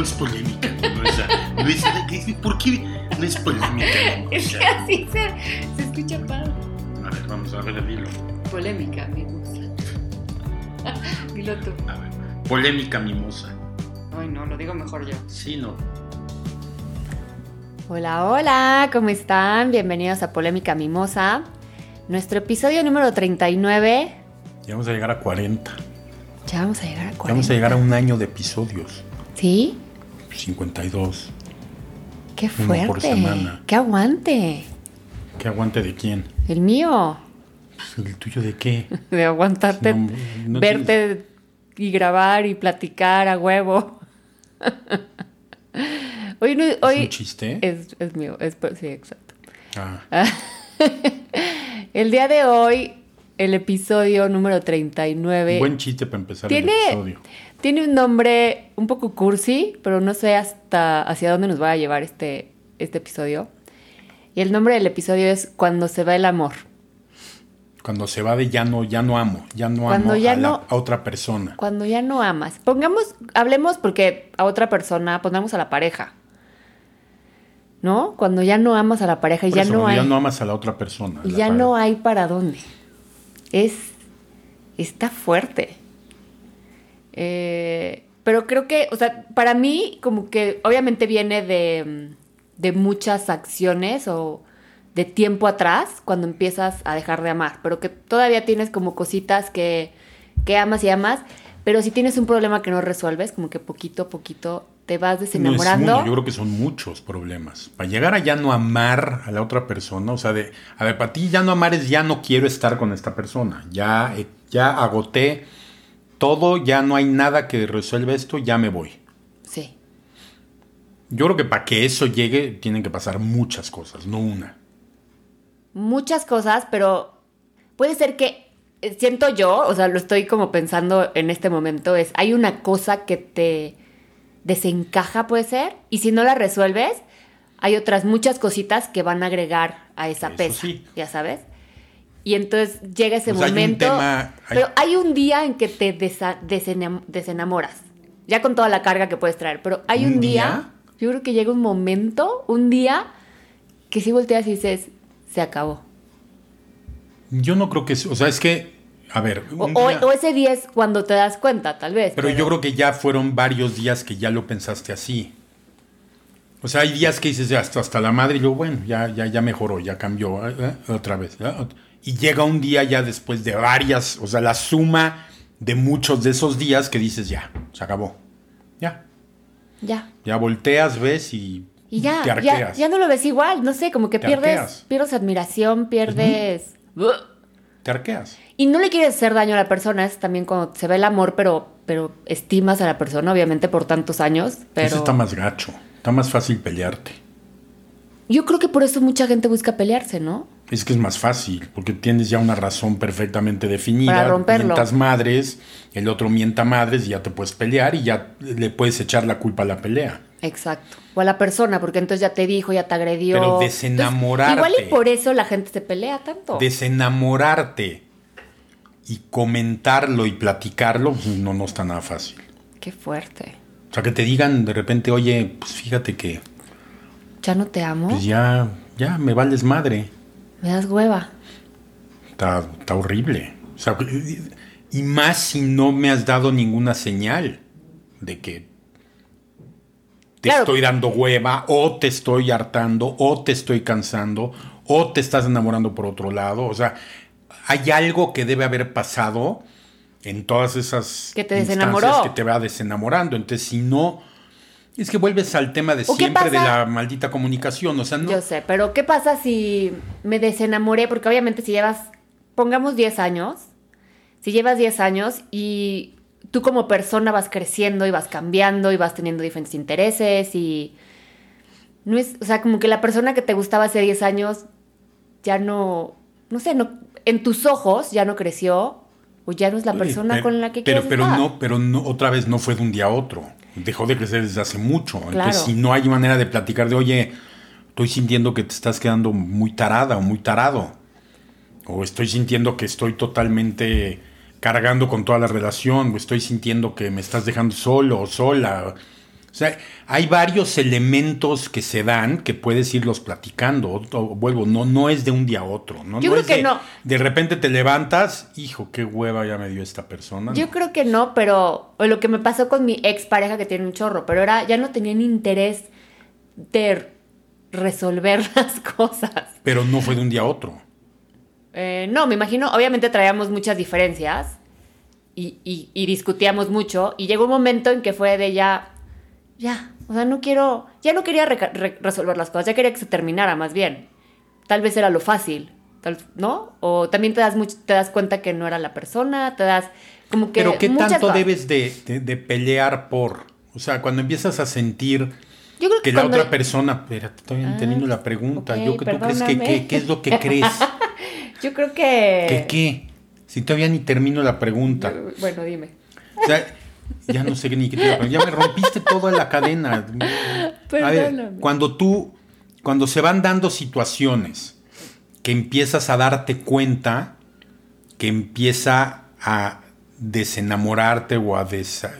no es polémica, mimosa. No es, ¿qué- ¿Por qué no es polémica, Es que mimosa? así se, se escucha padre. A ver, vamos a ver, dilo. Polémica, gusta. Dilo tú. A ver. Polémica mimosa. Ay, no, lo digo mejor yo. Sí, no. Hola, hola, ¿cómo están? Bienvenidos a Polémica Mimosa. Nuestro episodio número 39. Ya vamos a llegar a 40. Ya vamos a llegar a 40. Ya vamos a llegar a un año de episodios. ¿Sí? 52. ¡Qué fuerte! por semana. ¡Qué aguante! ¿Qué aguante de quién? El mío. Pues, ¿El tuyo de qué? De aguantarte, No, no verte y grabar y platicar a huevo. hoy no, ¿Es hoy un chiste? es, es mío, es, sí, exacto. Ah, El día de hoy, el episodio número 39. buen chiste para empezar tiene, el episodio. Tiene un nombre un poco cursi, pero no sé hasta hacia dónde nos va a llevar este, este episodio. Y el nombre del episodio es Cuando se va el amor. Cuando se va de ya no, ya no amo, ya no Cuando amo ya a, la- no- a otra persona. Cuando ya no amas. Pongamos, hablemos porque a otra persona, pongamos a la pareja. ¿No? Cuando ya no amas a la pareja y ya eso, no cuando hay. ya no amas a la otra persona. y la ya pareja. no hay para dónde. Es. Está fuerte. Eh, pero creo que, o sea, para mí, como que obviamente viene de, de muchas acciones o de tiempo atrás, cuando empiezas a dejar de amar. Pero que todavía tienes como cositas que, que amas y amas. Pero si tienes un problema que no resuelves, como que poquito a poquito te vas No es desenamorando. uno, yo creo que son muchos problemas. Para llegar a ya no amar a la otra persona, o sea, de, a ver, para ti ya no amar es ya no quiero estar con esta persona. Ya, eh, ya agoté todo, ya no hay nada que resuelva esto, ya me voy. Sí. Yo creo que para que eso llegue tienen que pasar muchas cosas, no una. muchas cosas, pero puede ser que eh, siento yo, o sea, lo estoy como pensando en este momento, es hay una cosa que te desencaja, puede ser, y si no la resuelves, hay otras muchas cositas que van a agregar a esa Eso pesa, sí. ya sabes. Y entonces llega ese hay un momento, tema- hay- pero hay un día en que te desa- desenam- desenamoras, ya con toda la carga que puedes traer, pero hay un, ¿Un día, día? yo creo que llega un momento, un día, que si volteas y dices, se acabó. Yo no creo que, o sea, es que, a ver, O, un o- día- o ese día es cuando te das cuenta, tal vez. Pero yo creo que ya fueron varios días que ya lo pensaste así. O sea, hay días que dices "Ya, hasta, hasta la madre y yo, bueno, ya, ya, ya mejoró, ya cambió, eh, eh, otra vez. eh, Y llega un día ya después de varias, o sea, la suma de muchos de esos días que dices, ya, se acabó. Ya. Ya. Ya volteas, ves y, Y ya, te arqueas. ya no lo ves igual, no sé, como que Te pierdes, arqueas. pierdes admiración, pierdes... Te arqueas. Y no le quieres hacer daño a la persona, es también cuando se ve el amor, pero, pero estimas a la persona, obviamente, por tantos años. Pero Eso está más gacho. Está más fácil pelearte. yo creo que por eso mucha gente busca pelearse, ¿no? Es que es más fácil, porque tienes ya una razón perfectamente definida. Para romperlo. Mientas madres, el otro mienta madres y ya te puedes pelear y ya le puedes echar la culpa a la pelea. Exacto. O a la persona, porque entonces ya te dijo, ya te agredió. Pero Entonces, desenamorarte. igual y por eso la gente se pelea tanto. Desenamorarte y comentarlo y platicarlo, pues, no, no está nada fácil. Qué fuerte. O sea, que te digan de repente, oye, pues fíjate que Ya no te amo, pues ya, ya me vales madre. Me das hueva. Está, está horrible. O sea, y más si no me has dado ninguna señal de que te Claro. estoy dando hueva, o te estoy hartando, o te estoy cansando, o te estás enamorando por otro lado. O sea, hay algo que debe haber pasado en todas esas Que te desenamoró. que te va desenamorando. Entonces, si no, es que vuelves al tema de ¿O qué siempre de la maldita comunicación. O sea, no. Yo sé, pero ¿qué pasa si me desenamoré? Porque obviamente si llevas, pongamos 10 años, si llevas 10 años y tú como persona vas creciendo y vas cambiando y vas teniendo diferentes intereses y no es, o sea, como que la persona que te gustaba hace 10 años ya no, no sé, no, en tus ojos ya no creció o ya no es la persona pero- con la que pero, quieres pero estar. no, pero no, otra vez no fue de un día a otro. Dejó de crecer desde hace mucho. Claro. Entonces, si no hay manera de platicar de, oye, estoy sintiendo que te estás quedando muy tarada o muy tarado. O estoy sintiendo que estoy totalmente cargando con toda la relación. O estoy sintiendo que me estás dejando solo o sola. O sea, hay varios elementos que se dan que puedes irlos platicando. O- vuelvo, no, no es de un día a otro. ¿no? Yo No creo es que de, no. De repente te levantas, hijo, qué hueva ya me dio esta persona. Yo No. creo que no, pero o lo que me pasó con mi ex pareja que tiene un chorro, pero era ya no tenían interés de resolver las cosas. Pero no fue de un día a otro. Eh, no, me imagino, obviamente traíamos muchas diferencias y, y- y discutíamos mucho y llegó un momento en que fue de ya, ya, o sea, no quiero, ya no quería re- resolver las cosas, ya quería que se terminara más bien. Tal vez era lo fácil, tal, ¿no? O también te das, much- te das cuenta que no era la persona, te das como que... Pero ¿qué tanto cosas. debes de, de- de pelear por? O sea, cuando empiezas a sentir Yo creo que, que la otra persona... Espérate, estoy Ah, entendiendo la pregunta. Yo que tú crees que, que- ¿qué es lo que crees? Yo creo que... ¿Qué qué? Si todavía ni termino la pregunta. Bueno, dime. O sea, ya no sé ni qué te iba a preguntar. Ya me rompiste toda la cadena. A ver, Perdóname. cuando tú, cuando se van dando situaciones que empiezas a darte cuenta que empieza a desenamorarte o a desa-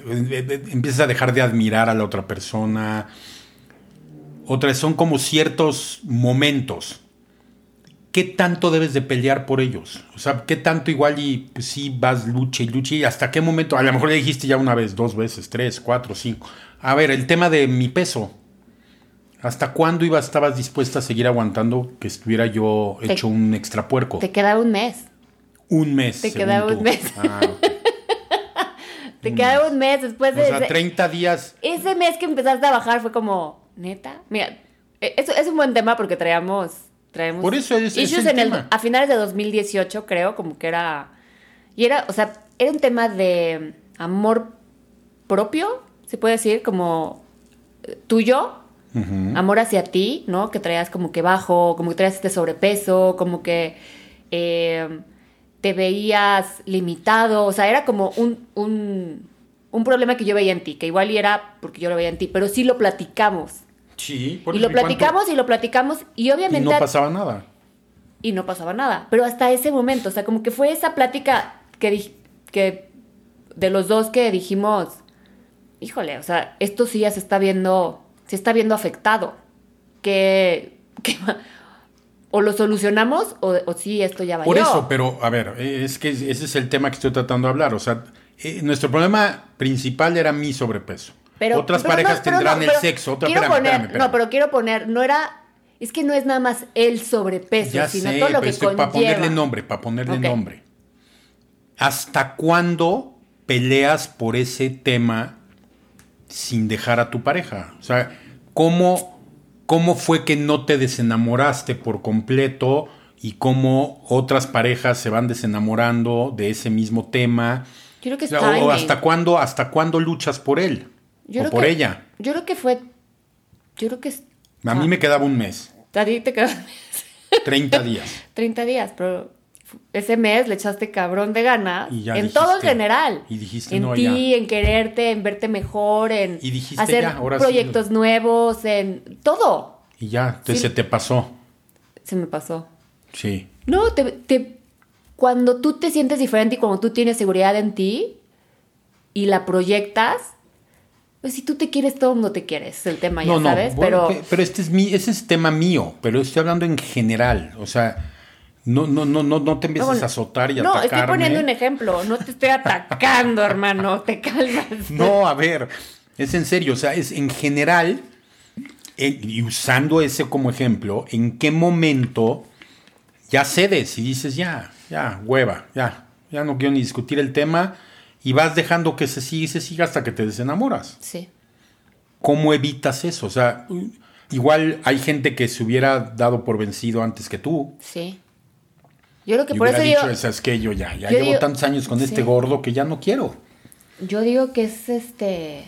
empiezas a dejar de admirar a la otra persona. Otras son como ciertos momentos. ¿Qué tanto debes de pelear por ellos? O sea, ¿qué tanto igual y pues, sí vas lucha y lucha y hasta qué momento? A lo mejor le dijiste ya una vez, dos veces, tres, cuatro, cinco. A ver, el tema de mi peso. ¿Hasta cuándo iba, estabas dispuesta a seguir aguantando que estuviera yo Te- hecho un extra puerco? Te quedaba un mes. un mes. te quedaba un mes. Ah. Te quedaba un mes después O de... sea, ese- 30 días. Ese mes que empezaste a bajar fue como, ¿neta? Mira, eh, eso es un buen tema porque traíamos, traemos Por eso es- es issues el en el, a finales de 2018, creo, como que era... Y era, o sea, era un tema de amor propio, se puede decir, como eh, tuyo, amor hacia ti, ¿no? Que traías como que bajo, como que traías este sobrepeso, como que eh, te veías limitado, o sea, era como un, un, un problema que yo veía en ti, que igual y era porque yo lo veía en ti, pero sí lo platicamos. Sí, por Y lo cuánto? platicamos y lo platicamos y Y obviamente... no pasaba nada. y no pasaba nada. Pero hasta ese momento, o sea, como que fue esa plática que, que de los dos que dijimos, híjole, o sea, esto sí ya se está viendo, se está viendo afectado. Que, que o lo solucionamos o, o sí, esto ya va Por eso, pero a ver, es que ese es el tema que estoy tratando de hablar. O sea, eh, nuestro problema principal era mi sobrepeso. Otras pero parejas no, pero tendrán no, el sexo. Otra, quiero espérame, poner, espérame. No, pero quiero poner, no era, es que no es nada más el sobrepeso, ya sino sé, todo lo que conlleva. para ponerle nombre, para ponerle nombre. ¿Hasta cuándo peleas por ese tema sin dejar a tu pareja? O sea, ¿cómo, cómo fue que no te desenamoraste por completo y cómo otras parejas se van desenamorando de ese mismo tema? Yo creo que O es sea, o timing. hasta cuándo, hasta cuándo luchas por él Yo o creo por que- ella. Yo creo que fue, yo creo que A mí ah, me quedaba un mes, A ti te quedó 30 días. 30 días, pero ese mes le echaste cabrón de ganas Y ya en dijiste- todo en general. y dijiste, en "No, ti, en quererte, en verte mejor, en Y dijiste, hacer "Ya, ahora sí". proyectos nuevos, en todo. Y ya, Sí. se te pasó. Se me pasó. Sí. No, te, te- cuando tú te sientes diferente y cuando tú tienes seguridad en ti y la proyectas, pues si tú te quieres, todo el mundo te quiere, es el tema, ya sabes, pero... pe- pero este es mi, ese es tema mío, pero estoy hablando en general, o sea, no, no, no, no, no te empieces No, a azotar y No, atacarme. estoy poniendo un ejemplo, no te estoy atacando, hermano, te calmas. No, a ver, es en serio, o sea, es en general, en- y usando ese como ejemplo, ¿en qué momento ya cedes y dices, ya, ya, hueva, ya, ya no quiero ni discutir el tema y vas dejando que se siga y se siga hasta que te desenamoras? Sí. ¿Cómo evitas eso? O sea, igual hay gente que se hubiera dado por vencido antes que tú. Sí. Yo creo que Y por eso dicho, digo, "Es que yo ya, ya yo llevo digo- tantos años con este gordo que ya no quiero. yo digo que es este...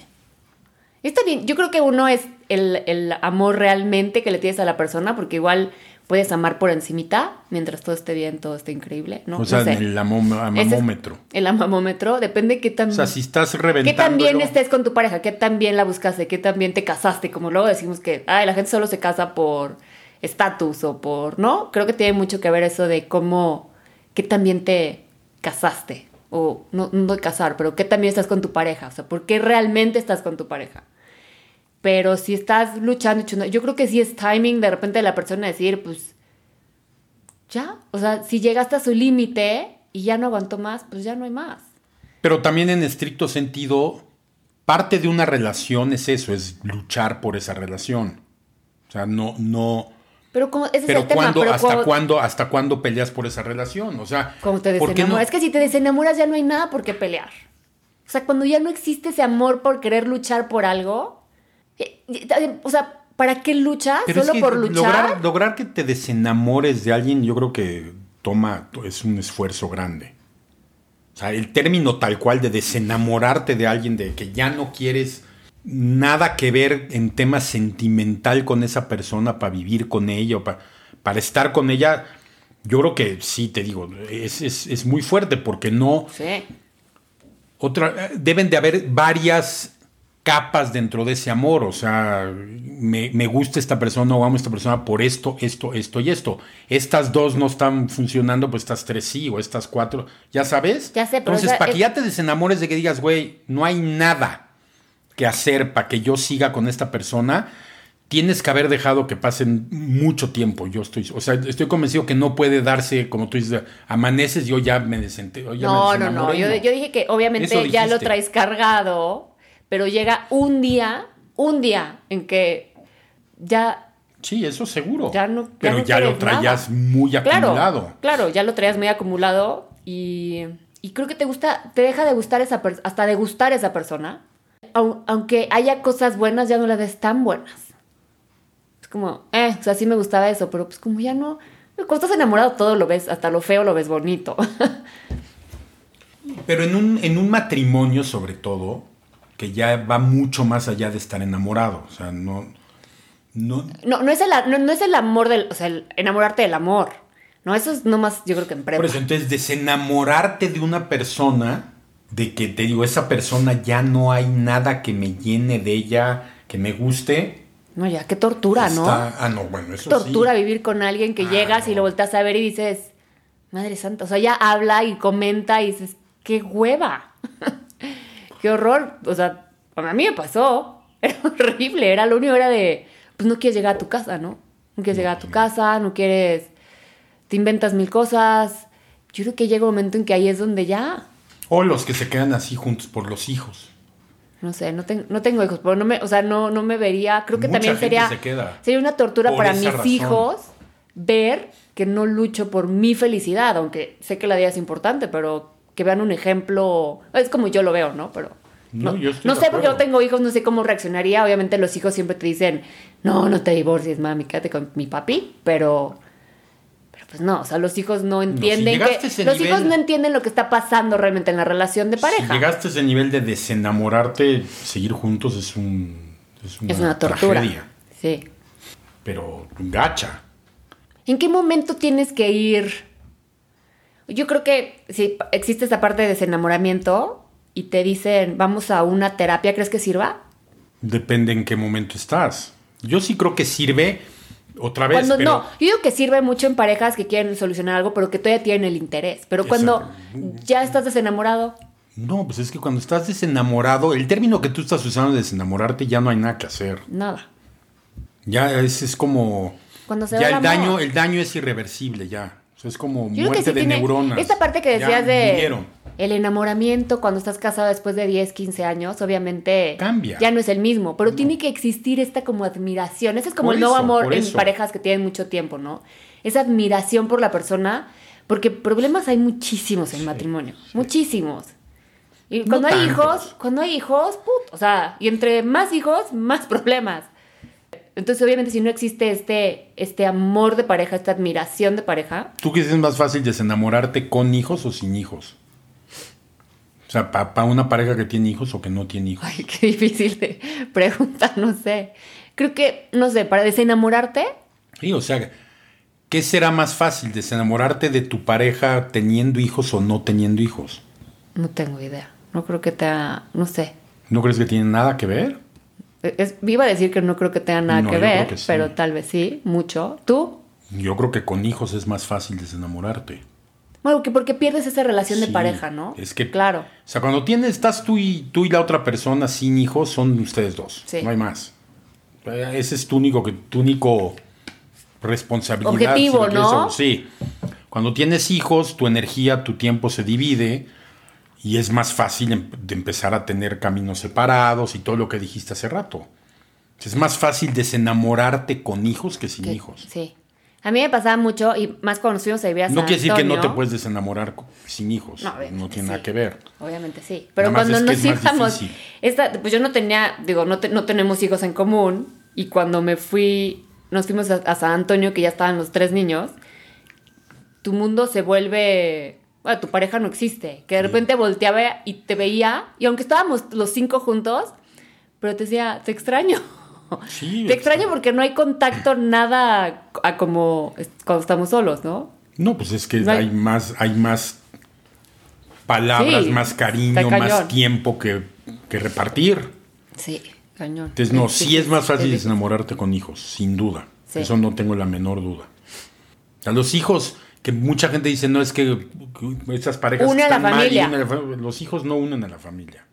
Está bien, yo creo que uno es el, el amor realmente que le tienes a la persona, porque igual puedes amar por encimita, mientras todo esté bien, todo esté increíble, ¿no? o sea, No sé. en el Ese es- amamómetro. El amamómetro, depende qué tan... O sea, si estás ¿Qué reventando. tan bien estés con tu pareja? ¿Qué tan bien la buscaste? ¿Qué tan bien te casaste? Como luego decimos que, ay, la gente solo se casa por estatus o por, ¿no? Creo que tiene mucho que ver eso de cómo, qué tan bien te casaste. O no, no de casar, pero qué tan bien estás con tu pareja. O sea, ¿por qué realmente estás con tu pareja? Pero si estás luchando, yo creo que sí es timing de repente de la persona decir, pues, ya. O sea, si llegaste a su límite y ya no aguantó más, pues ya no hay más. Pero también en estricto sentido, parte de una relación es eso, es luchar por esa relación. O sea, no, no. Pero como, ese Pero es el tema. ¿cuándo, pero hasta cuando- cuándo, hasta cuándo peleas por esa relación? O sea, Como te ¿por qué no? desenamoras. Es que si te desenamoras ya no hay nada por qué pelear. O sea, cuando ya no existe ese amor por querer luchar por algo. O sea, ¿para qué luchas? Pero es ¿Solo que por luchar? Lograr, lograr que te desenamores de alguien, yo creo que toma, es un esfuerzo grande. O sea, el término tal cual de desenamorarte de alguien, de que ya no quieres nada que ver en tema sentimental con esa persona para vivir con ella o pa- para estar con ella, yo creo que sí, te digo, es, es- es muy fuerte porque no, Sí. otra, deben de haber varias capas dentro de ese amor. O sea, me, me gusta esta persona o amo a esta persona por esto, esto, esto y esto. Estas dos no están funcionando, pues estas tres sí, o estas cuatro. ¿Ya sabes? Ya sé, pero Entonces, para que ya te desenamores de que digas, güey, no hay nada que hacer para que yo siga con esta persona. Tienes que haber dejado que pasen mucho tiempo. Yo estoy, o sea, estoy convencido que no puede darse, como tú dices, amaneces, yo ya me desente, yo ya me No, no, no. Yo, no. yo dije que obviamente ya lo traes cargado, pero llega un día, un día en que ya, Sí, eso seguro. Ya no- ya Pero no ya lo traías nada. muy acumulado. claro, ya lo traías muy acumulado y, y creo que te gusta, te deja de gustar esa persona, hasta de gustar esa persona. Au- aunque haya cosas buenas, ya no las ves tan buenas. Es como, eh, o sea, sí me gustaba eso, pero pues como ya no, cuando estás enamorado todo lo ves, hasta lo feo lo ves bonito. Pero en un, en un matrimonio, sobre todo, que ya va mucho más allá de estar enamorado. O sea, no. no No, no es el, no, no es el amor del, o sea, el enamorarte del amor. No, eso es nomás, yo creo que en prepa. por eso, entonces, desenamorarte de una persona, de que te digo, esa persona ya no hay nada que me llene de ella, que me guste. No, ya, qué tortura, ¿no? está- Ah, no, bueno, eso tortura sí. vivir con alguien que Ah, llegas y no. lo volteas a ver y dices, madre santa, o sea, ya habla y comenta y dices, qué hueva, qué horror, o sea, a mí me pasó, era horrible, era lo único, era de, pues no quieres llegar a tu casa, ¿no? No quieres llegar a tu casa, no quieres, te inventas mil cosas, yo creo que llega un momento en que ahí es donde ya, O los que se quedan así juntos por los hijos. no sé, no, ten- no tengo hijos, pero no me, o sea, no, no me vería, creo que Mucha también sería, se queda sería una tortura para mis razón. hijos ver que no lucho por mi felicidad, aunque sé que la vida es importante, pero que vean un ejemplo, es como yo lo veo, ¿no? Pero No, no, yo no sé porque no tengo hijos, no sé cómo reaccionaría, obviamente los hijos siempre te dicen, no, no te divorcies, mami, quédate con mi papi, pero... Pero pues no, o sea, los hijos no entienden llegaste a que... Los nivel- hijos no entienden lo que está pasando realmente en la relación de pareja. Si llegaste a ese nivel de desenamorarte, seguir juntos es un es una, es una tortura. tragedia, Sí. pero gacha. ¿En qué momento tienes que ir? Yo creo que si existe esta parte de desenamoramiento y te dicen, vamos a una terapia, ¿crees que sirva? Depende en qué momento estás. Yo sí creo que sirve otra vez, Cuando pero no, yo digo que sirve mucho en parejas que quieren solucionar algo, pero que todavía tienen el interés. Pero cuando ya estás desenamorado, no, pues es que cuando estás desenamorado, el término que tú estás usando de desenamorarte ya no hay nada que hacer. nada. Ya es, es como Cuando se ya el daño, el daño es irreversible ya. Sea, es como Yo creo que muerte sí de tiene neuronas. esta parte que Ya decías de el enamoramiento cuando estás casado después de 10, 15 años, obviamente Cambia. ya no es el mismo, pero tiene que existir esta como admiración. Ese es como Por el nuevo eso, amor en parejas que tienen mucho tiempo, ¿no? Esa admiración por la persona, porque problemas hay muchísimos en matrimonio, muchísimos. Y cuando hay tantos. hijos, cuando hay hijos, put, o sea, y entre más hijos, más problemas. Entonces, obviamente, si no existe este, este amor de pareja, esta admiración de pareja, ¿Tú crees que es más fácil desenamorarte con hijos o sin hijos? O sea, para una pareja que tiene hijos o que no tiene hijos. Ay, qué difícil de preguntar, no sé. Creo que, no sé, para desenamorarte, Sí, o sea, ¿qué será más fácil? ¿Desenamorarte de tu pareja teniendo hijos o no teniendo hijos? no tengo idea. No creo que tenga, no sé. ¿No crees que tiene nada que ver? Es, iba a decir que no creo que tenga nada No, que ver, que sí. pero tal vez sí, mucho. ¿Tú? Yo creo que con hijos es más fácil desenamorarte. Bueno, que porque pierdes esa relación de pareja, ¿no? Es que, Claro. O sea, cuando tienes, estás tú y tú y la otra persona sin hijos, son ustedes dos. Sí. No hay más. Eh, Ese es tu único, que- tu único responsabilidad. Objetivo, ¿no? Sí. Cuando tienes hijos, tu energía, tu tiempo se divide y es más fácil em- de empezar a tener caminos separados y todo lo que dijiste hace rato. Es más fácil desenamorarte con hijos que sin hijos. Sí. A mí me pasaba mucho, y más cuando nos fuimos a vivir a No quiere decir que no te puedes desenamorar sin hijos. No, No, tiene nada que ver. Obviamente sí. Pero Nada cuando nos íbamos, esta, pues yo no tenía, digo, no, te- no tenemos hijos en común. Y cuando me fui, nos fuimos a, a San Antonio, que ya estaban los tres niños, tu mundo se vuelve. Bueno, tu pareja no existe. Que de repente volteaba y te veía, y aunque estábamos los cinco juntos, pero te decía, te extraño. Sí, te extraño porque no hay contacto nada a como cuando estamos solos, ¿no? No, pues es que No hay- hay más, hay más palabras, Sí, más cariño, más tiempo que, que repartir. Sí, cañón. Entonces, no, sí es más fácil sí. desenamorarte con hijos, sin duda. Sí. Eso no tengo la menor duda. A los hijos, que mucha gente dice, no, es que estas parejas Une a la están mal y familia. a la los hijos no unen a la familia.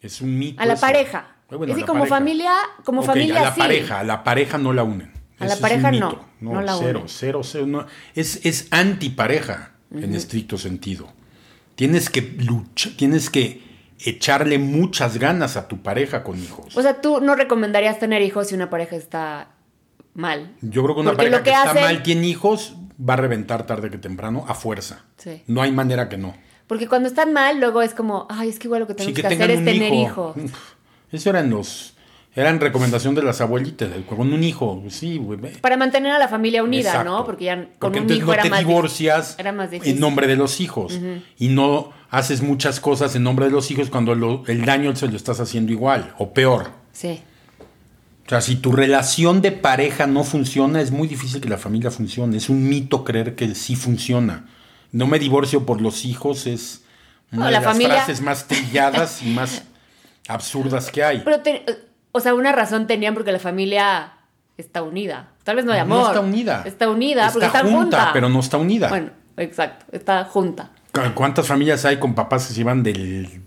Es un mito. A la eso. pareja. Eh, bueno, es que la como pareja. familia, como familia a la sí. pareja, a la pareja no la unen. A la pareja no, no la cero, unen. cero, cero, no. Es, es antipareja en estricto sentido. Tienes que luchar, tienes que echarle muchas ganas a tu pareja con hijos. O sea, tú no recomendarías tener hijos si una pareja está mal. Yo creo que una porque pareja que, que está hacen- mal tiene hijos va a reventar tarde que temprano a fuerza. Sí. No hay manera que no. Porque cuando están mal, luego es como, ay, es que igual lo que Sí, tenemos que hacer es tener hijo. hijos. Eso eran los eran recomendación de las abuelitas, con un hijo, sí, güey. Para mantener a la familia unida, Exacto. ¿no? Porque ya con Porque un hijo no era te más divorcias Era más difícil. en nombre de los hijos y no haces muchas cosas en nombre de los hijos cuando lo- el daño se lo estás haciendo igual o peor. Sí. O sea, si tu relación de pareja no funciona, es muy difícil que la familia funcione. Es un mito creer que sí funciona. No me divorcio por los hijos es una No, de la las familia- frases más trilladas y más absurdas que hay. Pero, te- o sea, una razón tenían porque la familia está unida. Tal vez no hay amor. No está unida. Está unida porque Está junta, junta. pero no está unida. Bueno, exacto. Está junta. ¿Cu- ¿Cuántas familias hay con papás que se llevan del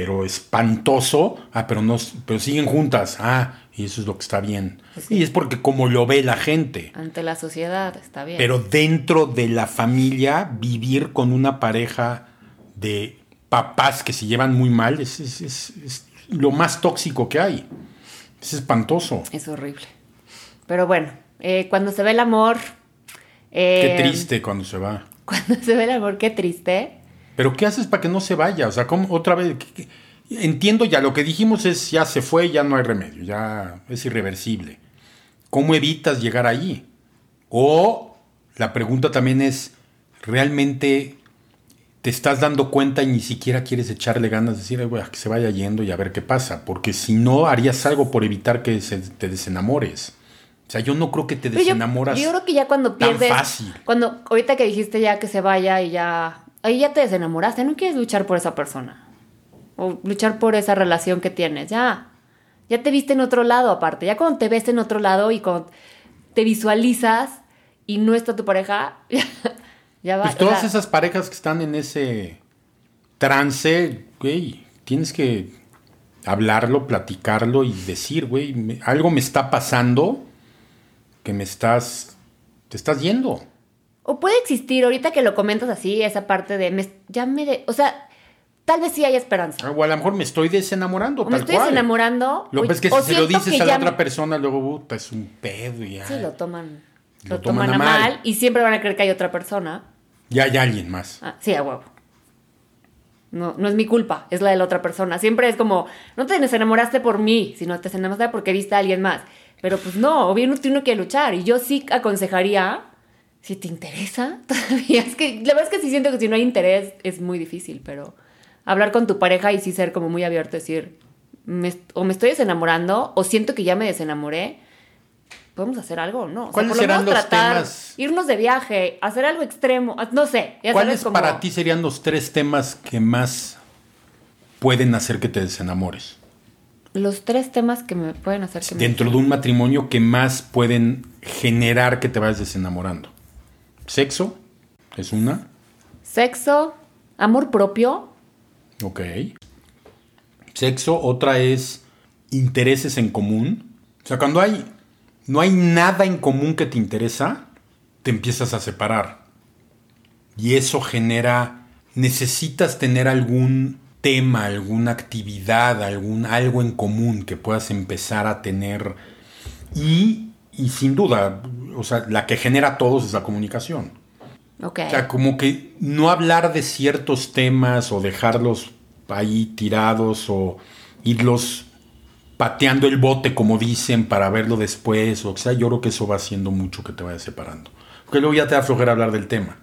pero espantoso? Ah, pero no pero siguen juntas. Ah, y eso es lo que está bien. Y es porque como lo ve la gente. Ante la sociedad está bien. Pero dentro de la familia, vivir con una pareja de papás que se llevan muy mal es, es- es- es lo más tóxico que hay. Es espantoso. Es horrible. Pero bueno, eh, cuando se ve el amor. eh, Qué triste cuando se va. Cuando se ve el amor, qué triste. Pero ¿qué haces para que no se vaya? O sea, ¿cómo otra vez? ¿Qué- qué? Entiendo ya, lo que dijimos es ya se fue, ya no hay remedio, ya es irreversible. ¿Cómo evitas llegar allí? O la pregunta también es, ¿realmente te estás dando cuenta y ni siquiera quieres echarle ganas, decir, "Ay, güey, que se vaya yendo y a ver qué pasa? Porque si no, harías algo por evitar que se- te desenamores. O sea, yo no creo que te yo, desenamoras. yo creo que ya cuando tan pierdes. fácil. Cuando, ahorita que dijiste ya que se vaya y ya. Ahí ya te desenamoraste. No quieres luchar por esa persona. O luchar por esa relación que tienes. Ya. Ya te viste en otro lado aparte. Ya cuando te ves en otro lado y cuando te visualizas y no está tu pareja, ya, ya va. Pues o todas sea, esas parejas que están en ese trance, güey, tienes que hablarlo, platicarlo y decir, güey, algo me está pasando que me estás, te estás yendo. O puede existir, ahorita que lo comentas así, esa parte de. me- ya me. de- o sea, tal vez sí hay esperanza. O a lo mejor me estoy desenamorando, O me tal estoy cual. desenamorando. Lo que es que si se lo dices que a la otra me- persona, luego, puta, es un pedo y ya, Sí, lo toman. Lo Lo, toman toman, a mal. mal. y siempre van a creer que hay otra persona. ya hay alguien más. Ah, sí, a huevo. No, no es mi culpa, es la de la otra persona. Siempre es como, no te desenamoraste por mí, sino te desenamoraste porque viste a alguien más. Pero pues no, obviamente uno quiere luchar. Y yo sí aconsejaría, si te interesa, todavía. Es que la verdad es que sí siento que si no hay interés es muy difícil, pero hablar con tu pareja y sí ser como muy abierto, decir, me- o me estoy desenamorando, o siento que ya me desenamoré. ¿Podemos hacer algo no? O sea, ¿Cuáles lo serán los tratar, temas? irnos de viaje, hacer algo extremo, ah, no sé. ya ¿Cuáles como- para ti serían los tres temas que más pueden hacer que te desenamores? Los tres temas que me pueden hacer que me... dentro de un matrimonio que más pueden generar que te vayas desenamorando. Sexo es una, Sexo, amor propio, ok. Sexo, otra es intereses en común, O sea, cuando hay, no hay nada en común que te interesa, te empiezas a separar. Y eso genera, necesitas tener algún tema, alguna actividad, algún, algo en común que puedas empezar a tener. Y, y sin duda, o sea, la que genera todos es la comunicación. Ok. O sea, como que no hablar de ciertos temas o dejarlos ahí tirados o irlos pateando el bote, como dicen, para verlo después. O sea, yo creo que eso va haciendo mucho que te vaya separando. Porque luego ya te da flojera hablar del tema.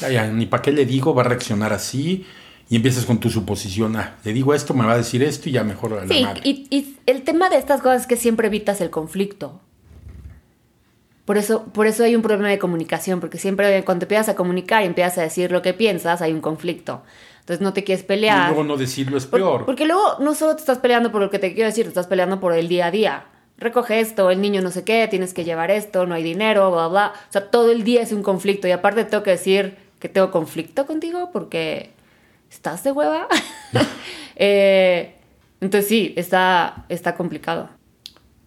Ya, ya, ni para qué le digo, va a reaccionar así. Y empiezas con tu suposición, ah, le digo esto, me va a decir esto y ya mejor a la Sí, madre. y, y el tema de estas cosas es que siempre evitas el conflicto. Por eso, por eso hay un problema de comunicación, porque siempre cuando te empiezas a comunicar y empiezas a decir lo que piensas, hay un conflicto. Entonces no te quieres Y pelear. luego no decirlo es Por- peor. Porque luego no solo te estás peleando por lo que te quiero decir, te estás peleando por el día a día. Recoge esto, el niño no sé qué, tienes que llevar esto, no hay dinero, bla, bla. O sea, todo el día es un conflicto. Y aparte tengo que decir que tengo conflicto contigo porque estás de hueva. Eh, entonces sí, está, está complicado.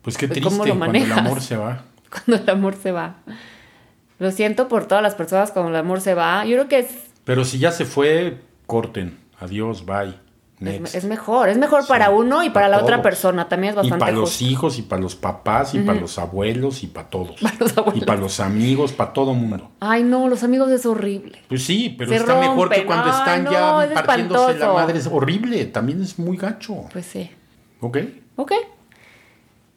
Pues qué Pues, triste ¿cómo lo cuando el manejas? amor se va. Cuando el amor se va. Lo siento por todas las personas cuando el amor se va. Yo creo que es, Pero si ya se fue, corten. Adiós, bye. Next. es, mejor. Es mejor para Sí, uno y para, para la otra persona. También es Y bastante para los justo. hijos, y para los papás, y para los abuelos, y para todos. Para los abuelos. Y para los amigos, para todo mundo. Ay, no, los amigos es horrible. Pues sí, pero Se está mejor que cuando Ay, están no, ya es partiéndose la espantoso. madre. Es horrible, también es muy gacho. Pues sí. ¿Ok? Ok.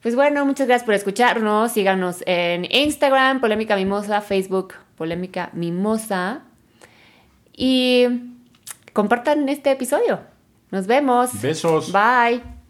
Pues bueno, muchas gracias por escucharnos. Síganos en Instagram, Polémica Mimosa, Facebook, Polémica Mimosa. Y compartan este episodio. Nos vemos. Besos. Bye.